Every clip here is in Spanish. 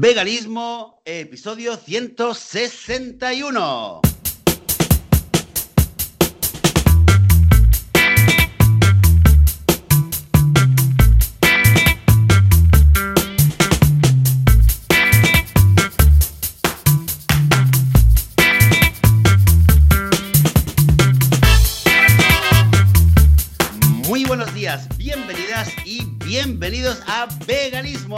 Veganismo, episodio 161.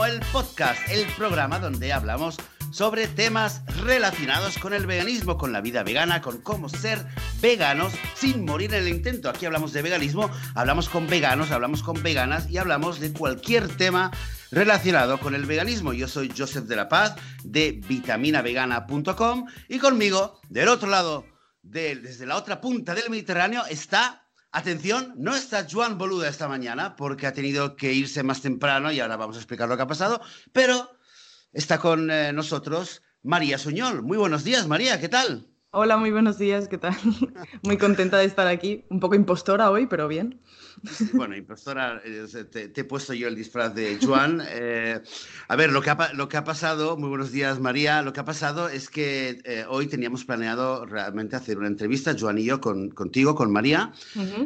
El podcast, el programa donde hablamos sobre temas relacionados con el veganismo, con la vida vegana, con cómo ser veganos sin morir en el intento. Aquí hablamos de veganismo, hablamos con veganos, hablamos con veganas y hablamos de cualquier tema relacionado con el veganismo. Yo soy Joseph de la Paz de vitaminavegana.com y conmigo, del otro lado, de- desde la otra punta del Mediterráneo, está Atención, no está Joan Boluda esta mañana porque ha tenido que irse más temprano y ahora vamos a explicar lo que ha pasado, pero está con eh, nosotros María Suñol. Muy buenos días, María, ¿qué tal? Hola, muy buenos días, ¿qué tal? Muy contenta de estar aquí, un poco impostora hoy, pero bien. Bueno, impostora, eh, te, te he puesto yo el disfraz de Joan. Eh, a ver, lo que, ha, lo que ha pasado, muy buenos días, María, lo que ha pasado es que eh, hoy teníamos planeado realmente hacer una entrevista, Joan y yo, con, contigo, con María.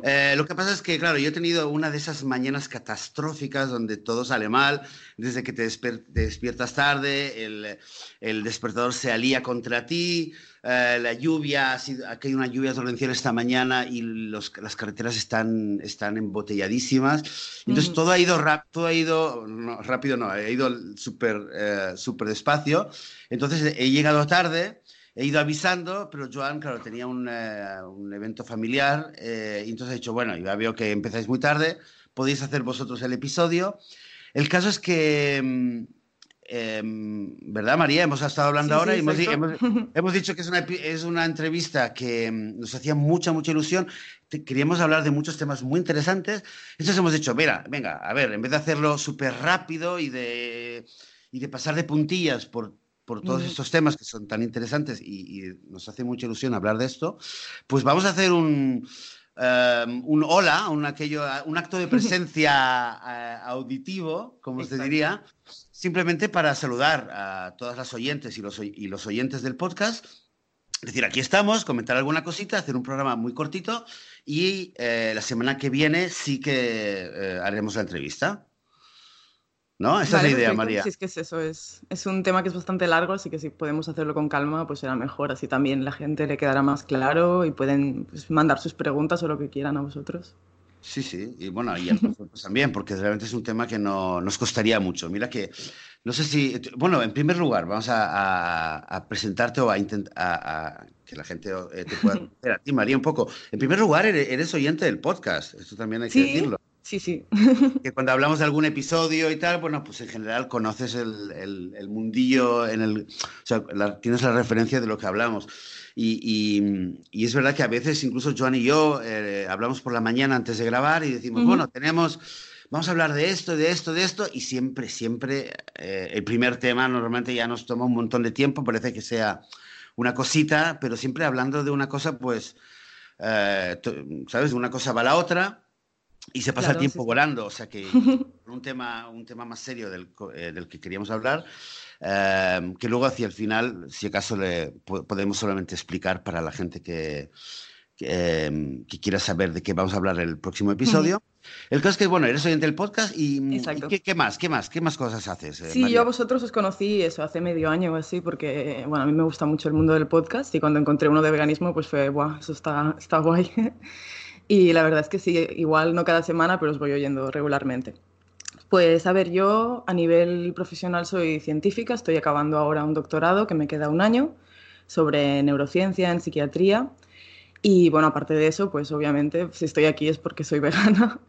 Eh, lo que pasa es que, claro, yo he tenido una de esas mañanas catastróficas donde todo sale mal, desde que te, desper- te despiertas tarde, el, el despertador se alía contra ti, eh, la lluvia, ha sido, aquí hay una lluvia torrencial esta mañana y los- las carreteras están, están embotelladísimas. Entonces todo ha ido, rap- todo ha ido no, rápido, no, ha ido súper eh, súper despacio. Entonces he llegado tarde. He ido avisando, pero Joan, claro, tenía un, eh, un evento familiar y entonces he dicho, bueno, ya veo que empezáis muy tarde, podéis hacer vosotros el episodio. El caso es que, em, ¿verdad, María? Hemos estado hablando Sí, ahora sí, y hemos, hemos- hemos dicho que es una, es una entrevista que mm, nos hacía mucha, mucha ilusión. Te- Queríamos hablar de muchos temas muy interesantes. Entonces hemos dicho, mira, venga, a ver, en vez de hacerlo súper rápido y de, y de pasar de puntillas por, por todos estos temas que son tan interesantes y, y nos hace mucha ilusión hablar de esto, pues vamos a hacer un, em, un hola, un, aquello, un acto de presencia eh, auditivo, como se Exacto. diría, simplemente para saludar a todas las oyentes y los, y los oyentes del podcast. Es decir, aquí estamos, comentar alguna cosita, hacer un programa muy cortito y eh, la semana que viene sí que eh, haremos la entrevista. ¿No? Esa Vale, es la idea, perfecto. María. Sí, es que es eso, es, es un tema que es bastante largo, así que si podemos hacerlo con calma, pues será mejor. Así también la gente le quedará más claro y pueden pues, mandar sus preguntas o lo que quieran a vosotros. Sí, sí, y bueno, y a nosotros también, porque realmente es un tema que no, nos costaría mucho. Mira que, no sé si, bueno, en primer lugar, vamos a, a- a presentarte o a intentar que la gente eh, te pueda conocer a ti, María, un poco. En primer lugar, eres, eres oyente del podcast, esto también hay que Sí, decirlo. Sí, sí. Que cuando hablamos de algún episodio y tal, bueno, pues en general conoces el, el- el mundillo, en el, o sea, la- tienes la referencia de lo que hablamos. Y, y- y es verdad que a veces incluso Joan y yo eh, hablamos por la mañana antes de grabar y decimos, bueno, tenemos, vamos a hablar de esto, de esto, de esto, y siempre, siempre eh, el primer tema normalmente ya nos toma un montón de tiempo, parece que sea una cosita, pero siempre hablando de una cosa, pues, eh, ¿sabes? De una cosa va a la otra y se pasa el Claro, tiempo sí, volando, o sea que un tema, un tema más serio del, eh, del que queríamos hablar, eh, que luego hacia el final, si acaso le po- podemos solamente explicar para la gente que, que, eh, que quiera saber de qué vamos a hablar el próximo episodio. El caso es que, bueno, eres oyente del podcast y, y Exacto. ¿qué, qué más? ¿Qué más? ¿Qué más cosas haces? eh, Sí, María? yo a vosotros os conocí eso hace medio año o así, porque bueno, a mí me gusta mucho el mundo del podcast y cuando encontré uno de veganismo, pues fue, guau, eso está, está guay. Y la verdad es que sí, igual no cada semana, pero os voy oyendo regularmente. Pues a ver, yo a nivel profesional soy científica, estoy acabando ahora un doctorado que me queda un año sobre neurociencia en psiquiatría. Y bueno, aparte de eso, pues obviamente si estoy aquí es porque soy vegana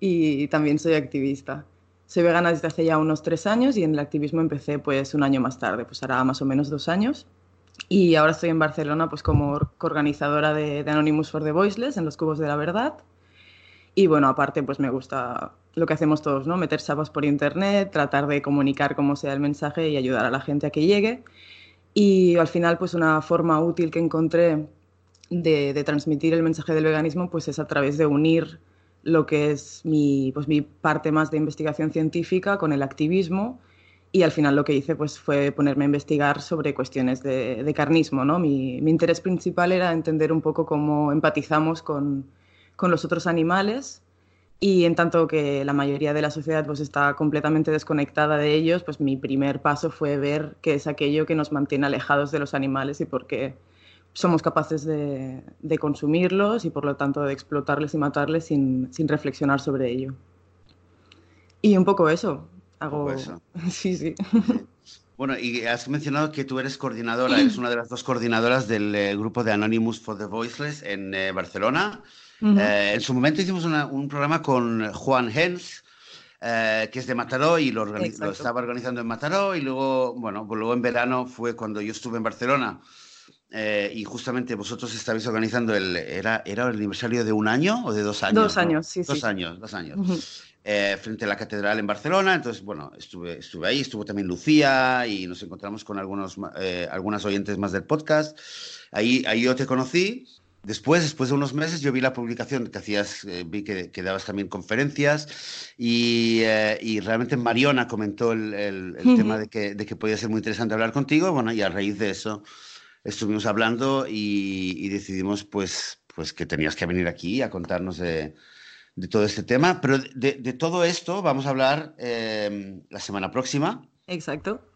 y también soy activista. Soy vegana desde hace ya unos tres años y en el activismo empecé pues un año más tarde, pues hará más o menos dos años. Y ahora estoy en Barcelona pues como coorganizadora de, Anonymous for the Voiceless en los Cubos de la Verdad. Y bueno, aparte pues me gusta lo que hacemos todos, ¿no? Meter sapas por internet, tratar de comunicar cómo sea el mensaje y ayudar a la gente a que llegue. Y al final pues una forma útil que encontré de, de transmitir el mensaje del veganismo pues es a través de unir lo que es mi, pues, mi parte más de investigación científica con el activismo Y al final lo que hice pues, fue ponerme a investigar sobre cuestiones de, carnismo. ¿no? Mi, interés principal era entender un poco cómo empatizamos con, con, los otros animales y en tanto que la mayoría de la sociedad pues, está completamente desconectada de ellos, pues mi primer paso fue ver qué es aquello que nos mantiene alejados de los animales y por qué somos capaces de, de consumirlos y por lo tanto de explotarles y matarles sin, sin reflexionar sobre ello. Y un poco eso, hago... Sí, sí. Bueno, y has mencionado que tú eres coordinadora, eres una de las dos coordinadoras del eh, grupo de Anonymous for the Voiceless en eh, Barcelona. Eh, en su momento hicimos un programa con Juan Hens, que es de Mataró y lo, estaba organizando en Mataró y luego, bueno, luego en verano fue cuando yo estuve en Barcelona y justamente vosotros estabais organizando el, era, era el aniversario de un año o de dos años. Dos años, sí, sí. Dos años, dos años. Eh, frente a la catedral en Barcelona. Entonces, bueno, estuve, estuve ahí, estuvo también Lucía y nos encontramos con algunos, eh, algunas oyentes más del podcast. Ahí, ahí yo te conocí. Después, después de unos meses, yo vi la publicación que hacías, eh, vi que, que, dabas también conferencias y, y realmente Mariona comentó el, el, tema de que, de que podía ser muy interesante hablar contigo. Bueno, y a raíz de eso estuvimos hablando y, y decidimos pues, pues que tenías que venir aquí a contarnos de, de todo este tema. Pero de, todo esto vamos a hablar em, la semana próxima. Exacto.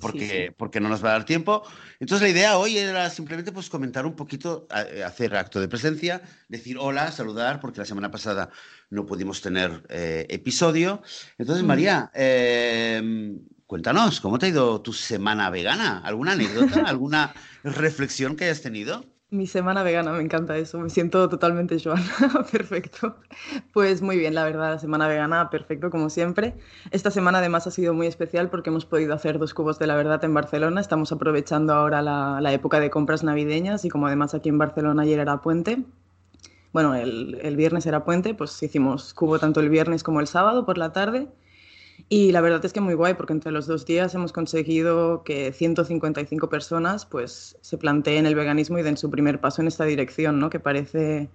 Porque, porque no nos va a dar tiempo. Entonces la idea hoy era simplemente pues comentar un poquito, hacer acto de presencia, decir hola, saludar, porque la semana pasada no pudimos tener eh, episodio. Entonces, María, em, cuéntanos, ¿cómo te ha ido tu semana vegana? ¿Alguna anécdota? ¿Alguna reflexión que hayas tenido? Mi semana vegana, me encanta eso, me siento totalmente Joana, perfecto. Pues muy bien, la verdad, la semana vegana, perfecto, como siempre. Esta semana además ha sido muy especial porque hemos podido hacer dos cubos de la verdad en Barcelona, estamos aprovechando ahora la, la época de compras navideñas y como además aquí en Barcelona ayer era puente, bueno, el, el viernes era puente, pues hicimos cubo tanto el viernes como el sábado por la tarde y la verdad es que muy guay, porque entre los dos días hemos conseguido que 155 personas pues, se planteen el veganismo y den su primer paso en esta dirección, ¿no? que parece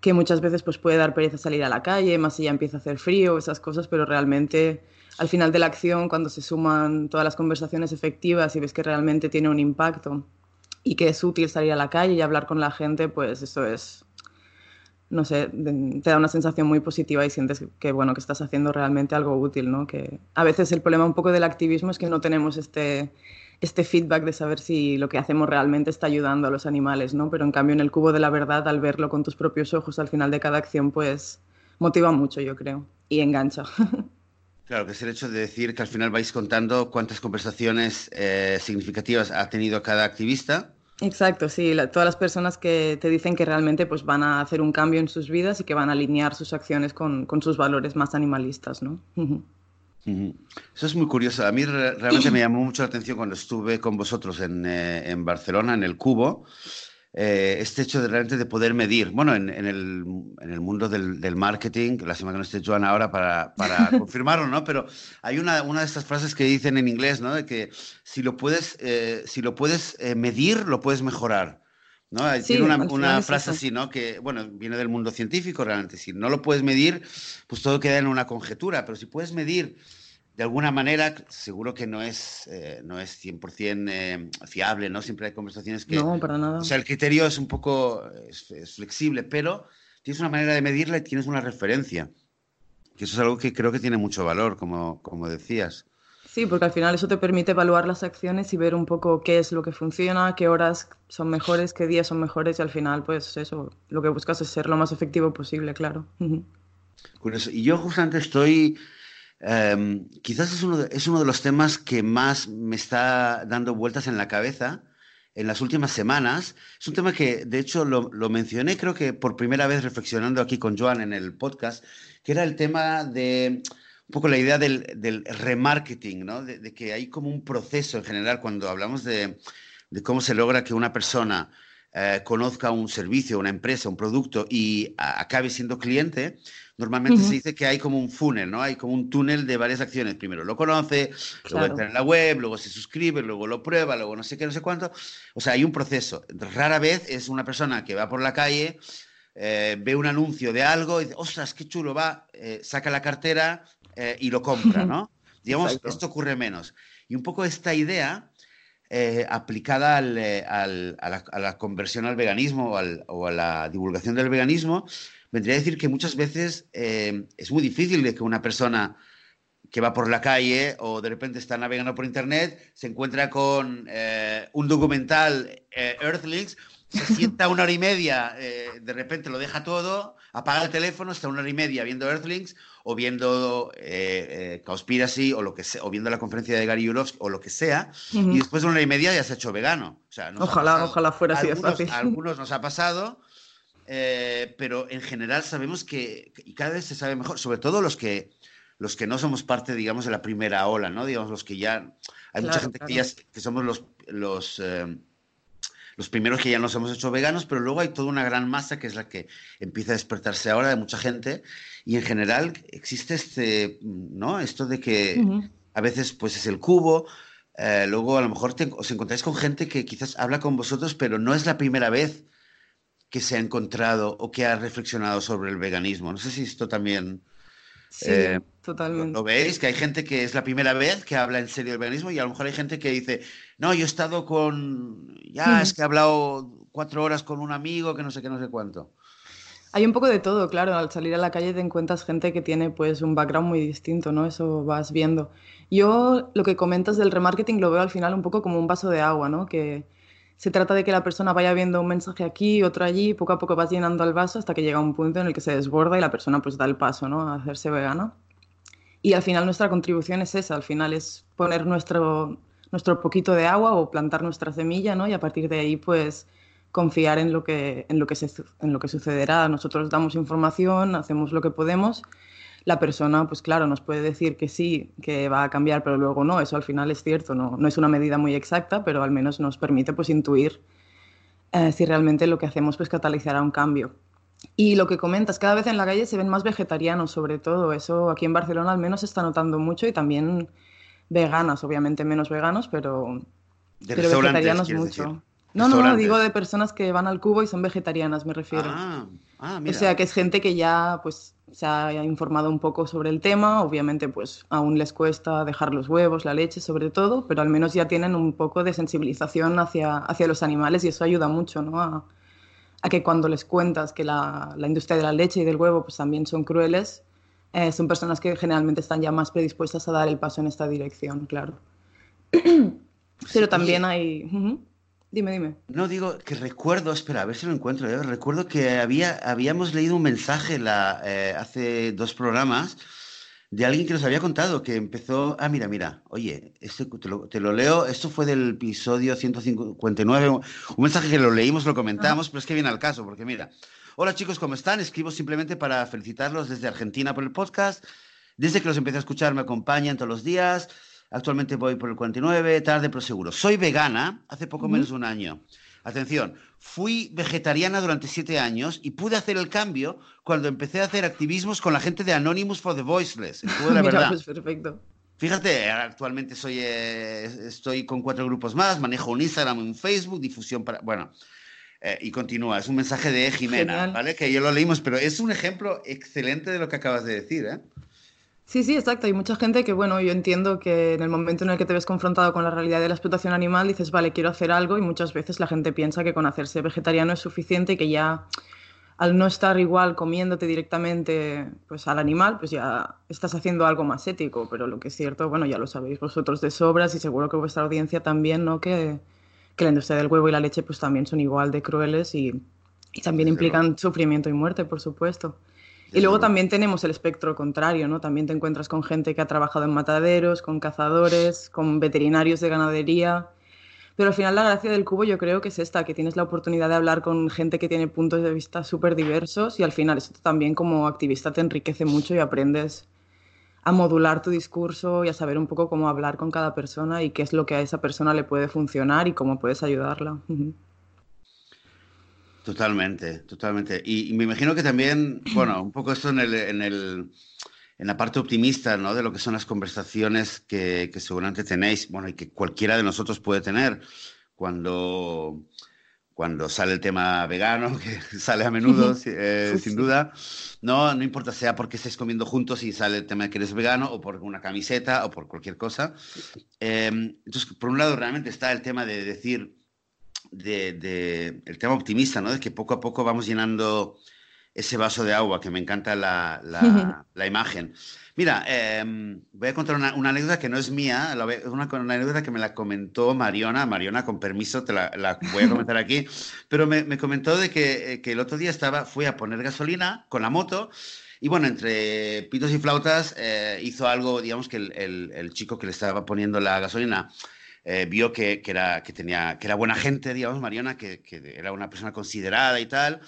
que muchas veces pues, puede dar pereza salir a la calle, más si ya empieza a hacer frío, esas cosas, pero realmente al final de la acción, cuando se suman todas las conversaciones efectivas y ves que realmente tiene un impacto y que es útil salir a la calle y hablar con la gente, pues eso es no sé, te da una sensación muy positiva y sientes que, bueno, que estás haciendo realmente algo útil, ¿no? Que a veces el problema un poco del activismo es que no tenemos este, este feedback de saber si lo que hacemos realmente está ayudando a los animales, ¿no? Pero en cambio en el cubo de la verdad, al verlo con tus propios ojos al final de cada acción, pues motiva mucho, yo creo, y engancha. Claro, que es el hecho de decir que al final vais contando cuántas conversaciones eh, significativas ha tenido cada activista Exacto, sí, todas las personas que te dicen que realmente pues, van a hacer un cambio en sus vidas y que van a alinear sus acciones con, con sus valores más animalistas, ¿no? Eso es muy curioso. A mí realmente me llamó mucho la atención cuando estuve con vosotros en, eh, en Barcelona, en el Cubo, eh, este hecho de realmente de poder medir. Bueno, en, en, el, en el, mundo del, del, marketing, la semana que no esté Joan ahora para, para confirmarlo, ¿no? Pero hay una, una, de estas frases que dicen en inglés, ¿no? De que si lo puedes, eh, si lo puedes eh, medir, lo puedes mejorar. ¿no? Tiene una, una frase así, ¿no? Que, bueno, viene del mundo científico realmente. Si no lo puedes medir, pues todo queda en una conjetura. Pero si puedes medir de alguna manera, seguro que no es, eh, no es 100% eh, fiable, ¿no? Siempre hay conversaciones que... No, para nada. O sea, el criterio es un poco es, flexible, pero tienes una manera de medirla y tienes una referencia. Que eso es algo que creo que tiene mucho valor, como, como decías. Sí, porque al final eso te permite evaluar las acciones y ver un poco qué es lo que funciona, qué horas son mejores, qué días son mejores y al final, pues eso, lo que buscas es ser lo más efectivo posible, claro. Curioso. Y yo justamente estoy Em, quizás es uno, de, es uno de los temas que más me está dando vueltas en la cabeza en las últimas semanas. Es un tema que, de hecho, lo, mencioné creo que por primera vez reflexionando aquí con Joan en el podcast, que era el tema de un poco la idea del, del remarketing, ¿no? De, de, que hay como un proceso en general cuando hablamos de, de cómo se logra que una persona eh, conozca un servicio, una empresa, un producto y a, acabe siendo cliente, Normalmente se dice que hay como un funnel, ¿no? Hay como un túnel de varias acciones. Primero lo conoce, luego entra en la web, luego se suscribe, luego lo prueba, luego no sé qué, no sé cuánto. O sea, hay un proceso. Rara vez es una persona que va por la calle, eh, ve un anuncio de algo y dice, ostras, qué chulo va, eh, saca la cartera y lo compra, ¿no? Digamos, esto ocurre menos. Y un poco esta idea eh, aplicada eh, al, a, la, conversión al veganismo o, a la divulgación del veganismo, vendría a decir que muchas veces eh, es muy difícil de que una persona que va por la calle o de repente está navegando por internet se encuentra con un documental Earthlings, se sienta una hora y media, de repente lo deja todo, apaga el teléfono, está una hora y media viendo Earthlings o viendo eh, eh, Conspiracy o, lo que sea, o viendo la conferencia de Gary Yurovsky o lo que sea, y después de una hora y media ya se ha hecho vegano. O sea, ojalá, ojalá fuera así de fácil. A algunos nos ha pasado, eh, pero en general sabemos que, y cada vez se sabe mejor, sobre todo los que, los que no somos parte, digamos, de la primera ola, ¿no? Digamos, los que ya... Hay mucha gente que ya que somos los... los los primeros que ya nos hemos hecho veganos, pero luego hay toda una gran masa que es la que empieza a despertarse ahora de mucha gente y en general existe este, ¿no? Esto de que a veces pues es el cubo, eh, luego a lo mejor os encontráis con gente que quizás habla con vosotros, pero no es la primera vez que se ha encontrado o que ha reflexionado sobre el veganismo. No sé si esto también... Sí, eh, totalmente. ¿Lo veis? Que hay gente que es la primera vez que habla en serio del veganismo y a lo mejor hay gente que dice, no, yo he estado con, ya es que he hablado cuatro horas con un amigo que no sé qué, no sé cuánto. Hay un poco de todo, claro. Al salir a la calle te encuentras gente que tiene pues un background muy distinto, ¿no? Eso vas viendo. Yo lo que comentas del remarketing lo veo al final un poco como un vaso de agua, ¿no? Que se trata de que la persona vaya viendo un mensaje aquí, otro allí, poco a poco vas llenando el vaso hasta que llega un punto en el que se desborda y la persona pues da el paso, ¿no? A hacerse vegana. Y al final nuestra contribución es esa, al final es poner nuestro, nuestro poquito de agua o plantar nuestra semilla, ¿no? Y a partir de ahí, pues confiar en lo que, en lo que, se, en lo que sucederá. Nosotros damos información, hacemos lo que podemos. La persona, pues claro, nos puede decir que sí, que va a cambiar, pero luego no. Eso al final es cierto, no, no es una medida muy exacta, pero al menos nos permite pues intuir eh, si realmente lo que hacemos pues catalizará un cambio. Y lo que comentas, cada vez en la calle se ven más vegetarianos, sobre todo. Eso aquí en Barcelona al menos se está notando mucho y también veganas, obviamente menos veganos, pero, pero vegetarianos mucho. No, no, no, digo de personas que van al cubo y son vegetarianas, me refiero. Ah, ah, o sea, que es gente que ya pues se ha informado un poco sobre el tema, obviamente pues aún les cuesta dejar los huevos, la leche sobre todo, pero al menos ya tienen un poco de sensibilización hacia, hacia los animales y eso ayuda mucho, ¿no? A, a que cuando les cuentas que la, la, industria de la leche y del huevo pues también son crueles, eh, son personas que generalmente están ya más predispuestas a dar el paso en esta dirección, claro. Pero también hay... Dime, dime. No, digo que recuerdo, espera, a ver si lo encuentro. ¿eh? Recuerdo que había, habíamos leído un mensaje la, eh, hace dos programas de alguien que nos había contado que empezó. Ah, mira, mira, oye, este, te, lo, te, lo, leo. Esto fue del episodio 159. Un mensaje que lo leímos, lo comentamos, pero es que viene al caso, porque mira. Hola chicos, ¿cómo están? Escribo simplemente para felicitarlos desde Argentina por el podcast. Desde que los empecé a escuchar me acompañan todos los días. Actualmente voy por el 49, tarde pero seguro. Soy vegana hace poco menos de un año. Atención, fui vegetariana durante siete años y pude hacer el cambio cuando empecé a hacer activismos con la gente de Anonymous for the Voiceless. La verdad. Pues perfecto. Fíjate, actualmente soy, eh, estoy con cuatro grupos más, manejo un Instagram, un Facebook, difusión para... Bueno, eh, y continúa, es un mensaje de Jimena, ¿vale? Que yo lo leímos, pero es un ejemplo excelente de lo que acabas de decir, ¿eh? Sí, sí, exacto. Hay mucha gente que, bueno, yo entiendo que en el momento en el que te ves confrontado con la realidad de la explotación animal, dices, vale, quiero hacer algo y muchas veces la gente piensa que con hacerse vegetariano es suficiente y que ya al no estar igual comiéndote directamente pues, al animal, pues ya estás haciendo algo más ético. Pero lo que es cierto, bueno, ya lo sabéis vosotros de sobras y seguro que vuestra audiencia también, ¿no? Que, que la industria del huevo y la leche pues también son igual de crueles y, y también implican sufrimiento y muerte, por supuesto. Y luego también tenemos el espectro contrario, ¿no? También te encuentras con gente que ha trabajado en mataderos, con cazadores, con veterinarios de ganadería. Pero al final la gracia del cubo yo creo que es esta, que tienes la oportunidad de hablar con gente que tiene puntos de vista súper diversos y al final esto también como activista te enriquece mucho y aprendes a modular tu discurso y a saber un poco cómo hablar con cada persona y qué es lo que a esa persona le puede funcionar y cómo puedes ayudarla. Totalmente, totalmente. Y, me imagino que también, bueno, un poco esto en, el, en, el, en la parte optimista, ¿no? De lo que son las conversaciones que, que seguramente tenéis, bueno, y que cualquiera de nosotros puede tener cuando cuando sale el tema vegano, que sale a menudo, eh, sin duda, no, no importa sea porque estés comiendo juntos y sale el tema de que eres vegano o por una camiseta o por cualquier cosa. Em, entonces, por un lado, realmente está el tema de decir, de, el tema optimista, ¿no? De que poco a poco vamos llenando ese vaso de agua, que me encanta la, la imagen. Mira, em, voy a contar una, anécdota que no es mía, es una, anécdota que me la comentó Mariona. Mariona, con permiso, te la, voy a comentar aquí. Pero me, comentó de eh, que, el otro día estaba, fui a poner gasolina con la moto. Y bueno, entre pitos y flautas eh, hizo algo, digamos que el, chico que le estaba poniendo la gasolina eh, vio que, era, que, tenía, que era buena gente, digamos, Mariona, que, que era una persona considerada y tal.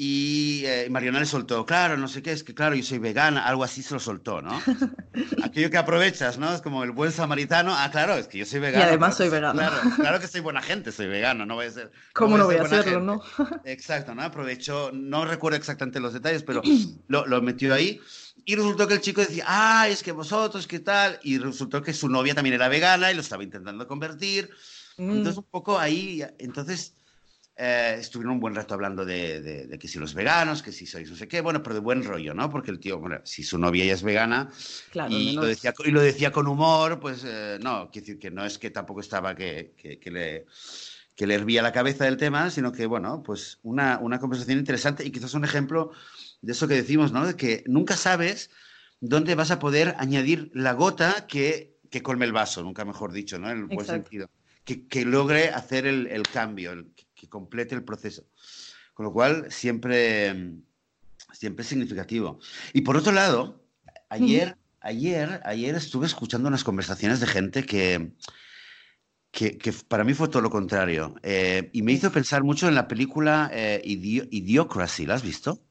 Y eh, Mariana le soltó, claro, no sé qué, es que claro, yo soy vegana, algo así se lo soltó, ¿no? Aquello que aprovechas, ¿no? Es como el buen samaritano, ah, claro, es que yo soy vegano. Y además soy vegano. Claro, claro que soy buena gente, soy vegano, no voy a ser... ¿Cómo no voy a, hacerlo, no? Exacto, ¿no? Aprovechó, no recuerdo exactamente los detalles, pero lo, lo metió ahí. Y resultó que el chico decía, ah, es que vosotros, ¿qué tal? Y resultó que su novia también era vegana y lo estaba intentando convertir. Mm. Entonces, un poco ahí, entonces eh, estuvieron un buen rato hablando de, que si los veganos, que si sois no sé qué, bueno, pero de buen rollo, ¿no? Porque el tío, bueno, si su novia ya es vegana y, lo decía, y lo decía con humor, pues eh, no, quiero decir que no es que tampoco estaba que, que, le que le hervía la cabeza del tema, sino que, bueno, pues una, una conversación interesante y quizás un ejemplo de eso que decimos, ¿no? De que nunca sabes dónde vas a poder añadir la gota que, que colme el vaso, nunca mejor dicho, ¿no? En el buen sentido. Que, que, logre hacer el, el cambio, el, que complete el proceso. Con lo cual, siempre, siempre es significativo. Y por otro lado, ayer, ayer, ayer estuve escuchando unas conversaciones de gente que, que, para mí fue todo lo contrario. Eh, y me hizo pensar mucho en la película eh, Idiocracy. ¿La has visto?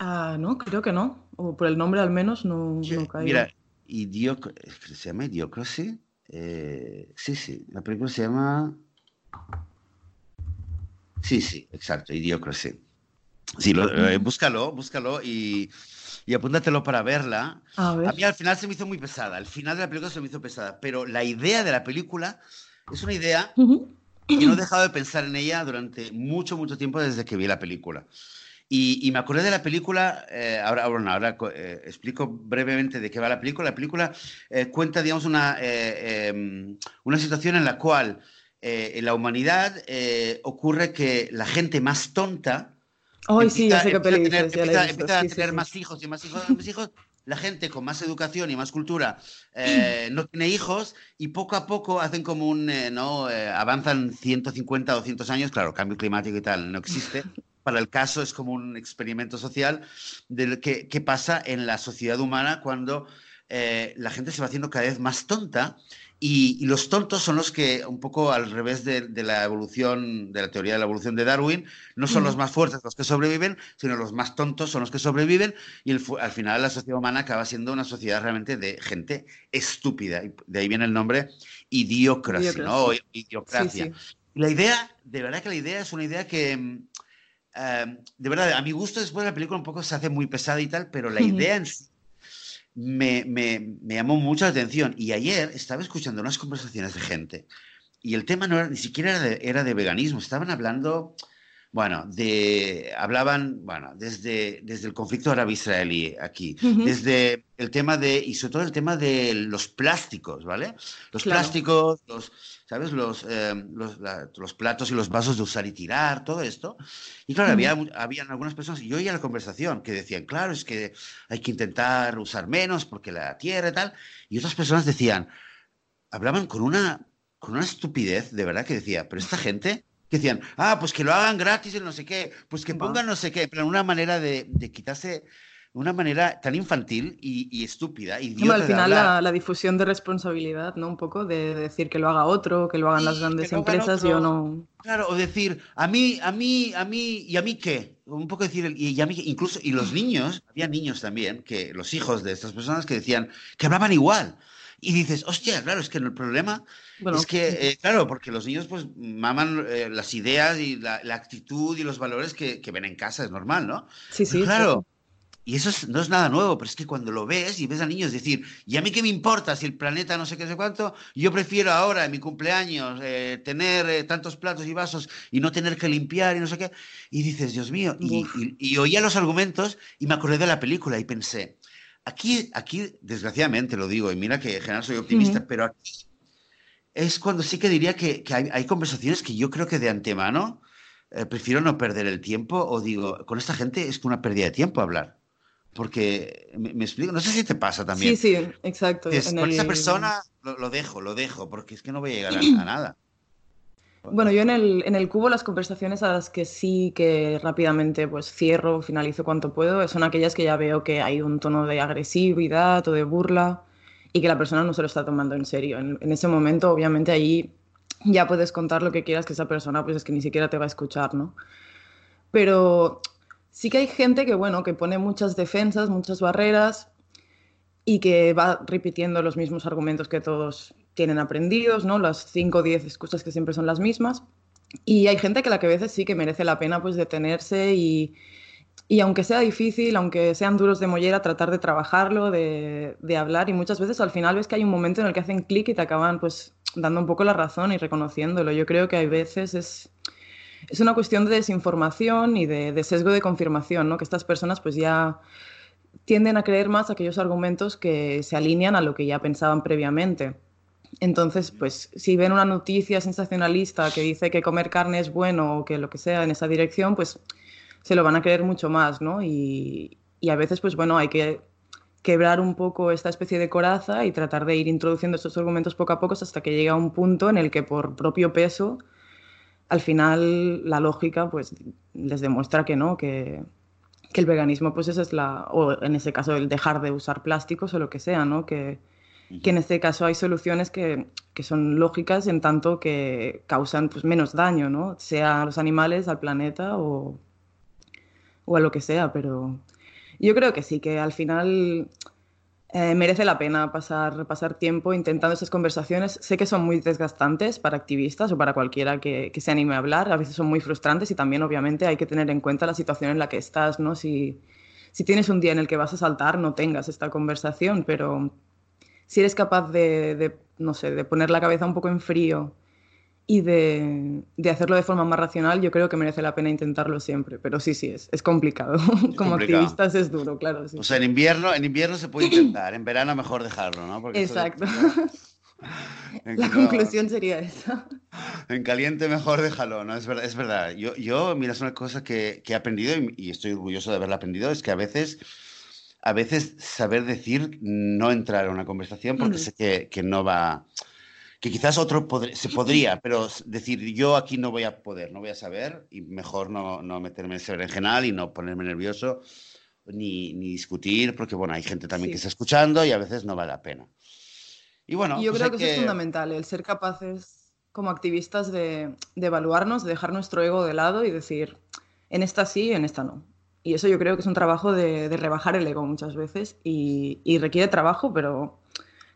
Ah, no, creo que no. O por el nombre al menos no, no Mira, ¿se llama Idiocracy? Eh, sí, sí, la película se llama... Sí, sí, exacto, Idiocracy. Sí, eh, búscalo, búscalo y, y, apúntatelo para verla. A, mí al final se me hizo muy pesada, al final de la película se me hizo pesada, pero la idea de la película es una idea que no he dejado de pensar en ella durante mucho, mucho tiempo desde que vi la película. Y, me acordé de la película, eh, ahora, ahora eh, explico brevemente de qué va la película. La película cuenta, digamos, una, em, una situación en la cual eh, en la humanidad eh, ocurre que la gente más tonta empieza, a tener, más hijos y más hijos, más hijos. La gente con más educación y más cultura eh, no tiene hijos y poco a poco hacen como un, ¿no? avanzan 150 o 200 años, claro, cambio climático y tal no existe. Para el caso es como un experimento social de qué, qué pasa en la sociedad humana cuando la gente se va haciendo cada vez más tonta y, los tontos son los que, un poco al revés de, la evolución, de la teoría de la evolución de Darwin, no son los más fuertes los que sobreviven, sino los más tontos son los que sobreviven. Y al final la sociedad humana acaba siendo una sociedad realmente de gente estúpida. de ahí viene el nombre idiocracia, ¿no? idiocracia. La idea, de verdad que la idea es una idea que, eh, de verdad, a mi gusto después de la película un poco se hace muy pesada y tal, pero la idea en sí me, me, me, llamó mucho la atención. Y ayer estaba escuchando unas conversaciones de gente y el tema no era, ni siquiera era de, era de veganismo, estaban hablando, bueno, de, hablaban, bueno, desde, desde el conflicto árabe-israelí aquí, desde el tema de, y sobre todo el tema de los plásticos, ¿vale? Los plásticos, los, ¿sabes? Los, eh, los, los, platos y los vasos de usar y tirar, todo esto. Y claro, había, habían algunas personas, y yo oía la conversación, que decían, claro, es que hay que intentar usar menos porque la tierra y tal. Y otras personas decían, hablaban con una, con una estupidez, de verdad, que decía, pero esta gente que decían, ah, pues que lo hagan gratis y no sé qué, pues que pongan no sé qué, pero una manera de, de quitarse una manera tan infantil y, estúpida. y al final la, difusión de responsabilidad, ¿no? Un poco de, decir que lo haga otro, que lo hagan las grandes empresas, yo no. Claro, o decir, a mí, a mí, a mí, ¿y a mí qué? Un poco decir, y a mí, incluso, y los niños, había niños también, que los hijos de estas personas que decían, que hablaban igual. Y dices, hostia, claro, es que el problema es que, eh, claro, porque los niños pues maman eh, las ideas y la, actitud y los valores que, ven en casa, es normal, ¿no? Sí, sí. claro, y eso no es nada nuevo, pero es que cuando lo ves y ves a niños decir, ¿y a mí qué me importa si el planeta no sé qué sé cuánto? Yo prefiero ahora en mi cumpleaños eh, tener eh, tantos platos y vasos y no tener que limpiar y no sé qué. Y dices, Dios mío, y, oía los argumentos y me acordé de la película y pensé, aquí, aquí desgraciadamente lo digo, y mira que en general soy optimista, pero aquí es cuando sí que diría que, hay, conversaciones que yo creo que de antemano eh, prefiero no perder el tiempo o digo, con esta gente es una pérdida de tiempo hablar. Porque, me, explico, no sé si te pasa también. Sí, sí, exacto. con esa persona lo, dejo, lo dejo, porque es que no voy a llegar a, nada. Bueno, yo en el, en el, cubo las conversaciones a las que sí que rápidamente pues cierro, finalizo cuanto puedo, son aquellas que ya veo que hay un tono de agresividad o de burla y que la persona no se lo está tomando en serio. En, ese momento, obviamente, ahí ya puedes contar lo que quieras que esa persona pues es que ni siquiera te va a escuchar, ¿no? Pero sí que hay gente que, bueno, que pone muchas defensas, muchas barreras y que va repitiendo los mismos argumentos que todos tienen aprendidos, ¿no? Las 5 o 10 excusas que siempre son las mismas. Y hay gente que la que a veces sí que merece la pena pues detenerse y, y aunque sea difícil, aunque sean duros de mollera, tratar de trabajarlo, de, de, hablar y muchas veces al final ves que hay un momento en el que hacen clic y te acaban pues dando un poco la razón y reconociéndolo. Yo creo que hay veces es es una cuestión de desinformación y de, sesgo de confirmación, ¿no? que estas personas pues ya tienden a creer más aquellos argumentos que se alinean a lo que ya pensaban previamente. Entonces, pues si ven una noticia sensacionalista que dice que comer carne es bueno o que lo que sea en esa dirección, pues se lo van a creer mucho más, ¿no? Y, y a veces, pues bueno, hay que quebrar un poco esta especie de coraza y tratar de ir introduciendo estos argumentos poco a poco hasta que llega un punto en el que por propio peso al final la lógica pues les demuestra que no, que, el veganismo pues esa es la, o en ese caso el dejar de usar plásticos o lo que sea, ¿no? Que, en este caso hay soluciones que, son lógicas en tanto que causan pues, menos daño, ¿no? Sea a los animales, al planeta o, o a lo que sea, pero yo creo que sí, que al final eh, merece la pena pasar, pasar tiempo intentando esas conversaciones. Sé que son muy desgastantes para activistas o para cualquiera que, que, se anime a hablar. A veces son muy frustrantes y también, obviamente, hay que tener en cuenta la situación en la que estás, ¿no? Si, si tienes un día en el que vas a saltar, no tengas esta conversación, pero si eres capaz de, de no sé, de poner la cabeza un poco en frío y de, de, hacerlo de forma más racional, yo creo que merece la pena intentarlo siempre. Pero sí, sí, es, es complicado. Como activistas es duro, claro. O sea, en invierno, en invierno se puede intentar, en verano mejor dejarlo, ¿no? Exacto. la conclusión sería esa. En caliente mejor déjalo, ¿no? Es verdad. Es verdad. Yo, yo, mira, es una cosa que, que he aprendido y, estoy orgulloso de haberla aprendido, es que a veces a veces saber decir no entrar en una conversación porque sé que, que no va que quizás otro se podría, pero decir yo aquí no voy a poder, no voy a saber y mejor no, no meterme en ese berenjenal y no ponerme nervioso ni, ni, discutir, porque bueno, hay gente también que está escuchando y a veces no vale la pena. Y bueno, yo pues creo que, eso es fundamental, el ser capaces como activistas de, de, evaluarnos, de dejar nuestro ego de lado y decir, en esta sí, en esta no. Y eso yo creo que es un trabajo de, de rebajar el ego muchas veces y, y requiere trabajo, pero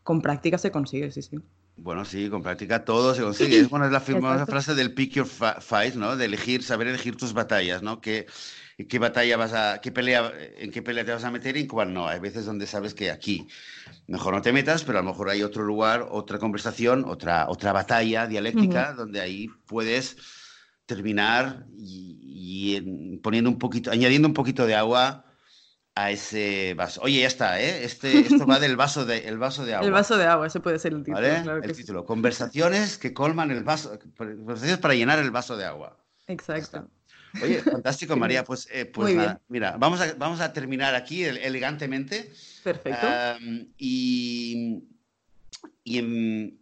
con práctica se consigue, sí, sí. Bueno, sí, con práctica todo se consigue. Es, bueno, es la famosa frase del pick your fight, ¿no? De elegir, saber elegir tus batallas, ¿no? ¿Qué, qué batalla vas a, qué pelea, en qué pelea te vas a meter y en cuál no? Hay veces donde sabes que aquí mejor no te metas, pero a lo mejor hay otro lugar, otra conversación, otra, otra batalla dialéctica donde ahí puedes terminar y, y poniendo un poquito, añadiendo un poquito de agua a ese vaso. Oye, ya está, ¿eh? Este, esto va del vaso de, el vaso de agua. El vaso de agua, ese puede ser el título. el título. Conversaciones que colman el vaso. Conversaciones para llenar el vaso de agua. Exacto. Oye, fantástico, María. Pues, eh, pues nada, mira, vamos a, vamos a terminar aquí elegantemente. Perfecto. y, y en,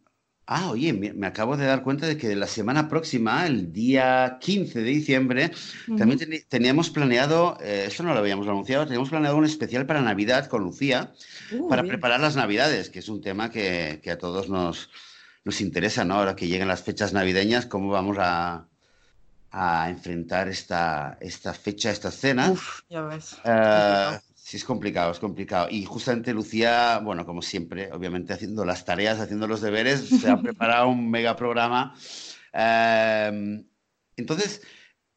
Ah, oye, me, acabo de dar cuenta de que la semana próxima, el día 15 de diciembre, también teníamos planeado, eh, esto no lo habíamos anunciado, teníamos planeado un especial para Navidad con Lucía, uh, para preparar las Navidades, que es un tema que, a todos nos, nos, interesa, ¿no? Ahora que lleguen las fechas navideñas, ¿cómo vamos a, enfrentar esta, esta fecha, esta cena? Uf, ya ves. Eh, Sí, es complicado, es complicado. Y justamente Lucía, bueno, como siempre, obviamente haciendo las tareas, haciendo los deberes, se ha preparado un mega programa. Em, entonces,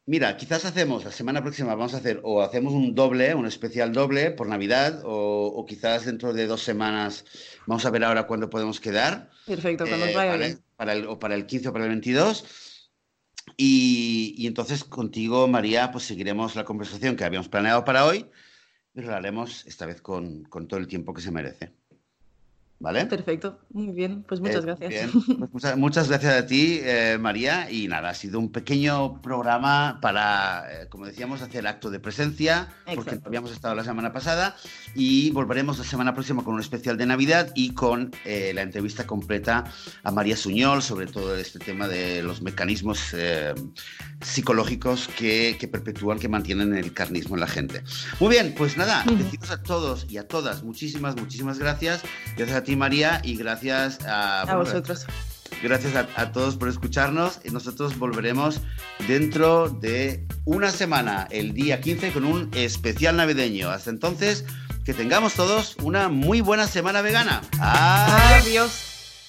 Mira, quizás hacemos la semana próxima, vamos a hacer, o hacemos un doble, un especial doble por Navidad, o, quizás dentro de dos semanas, vamos a ver ahora cuándo podemos quedar. Perfecto, cuando eh, vaya bien. Para el, o para el 15 o para el 22. Y, entonces contigo, María, pues seguiremos la conversación que habíamos planeado para hoy, pero la haremos esta vez con todo el tiempo que se merece. ¿Vale? Perfecto, muy bien, pues muchas eh, gracias. Pues muchas, gracias a ti, eh, María. Y nada, ha sido un pequeño programa para, eh, como decíamos, hacer acto de presencia, porque habíamos estado la semana pasada. Y volveremos la semana próxima con un especial de Navidad y con la entrevista completa a María Suñol sobre todo este tema de los mecanismos psicológicos que, que, perpetúan, que mantienen el carnismo en la gente. Muy bien, pues nada, decimos a todos y a todas muchísimas, muchísimas gracias. Gracias a ti, María, y gracias a, a vosotros. Gracias a, todos por escucharnos. Y nosotros volveremos dentro de una semana, el día 15, con un especial navideño. Hasta entonces, que tengamos todos una muy buena semana vegana. Adiós.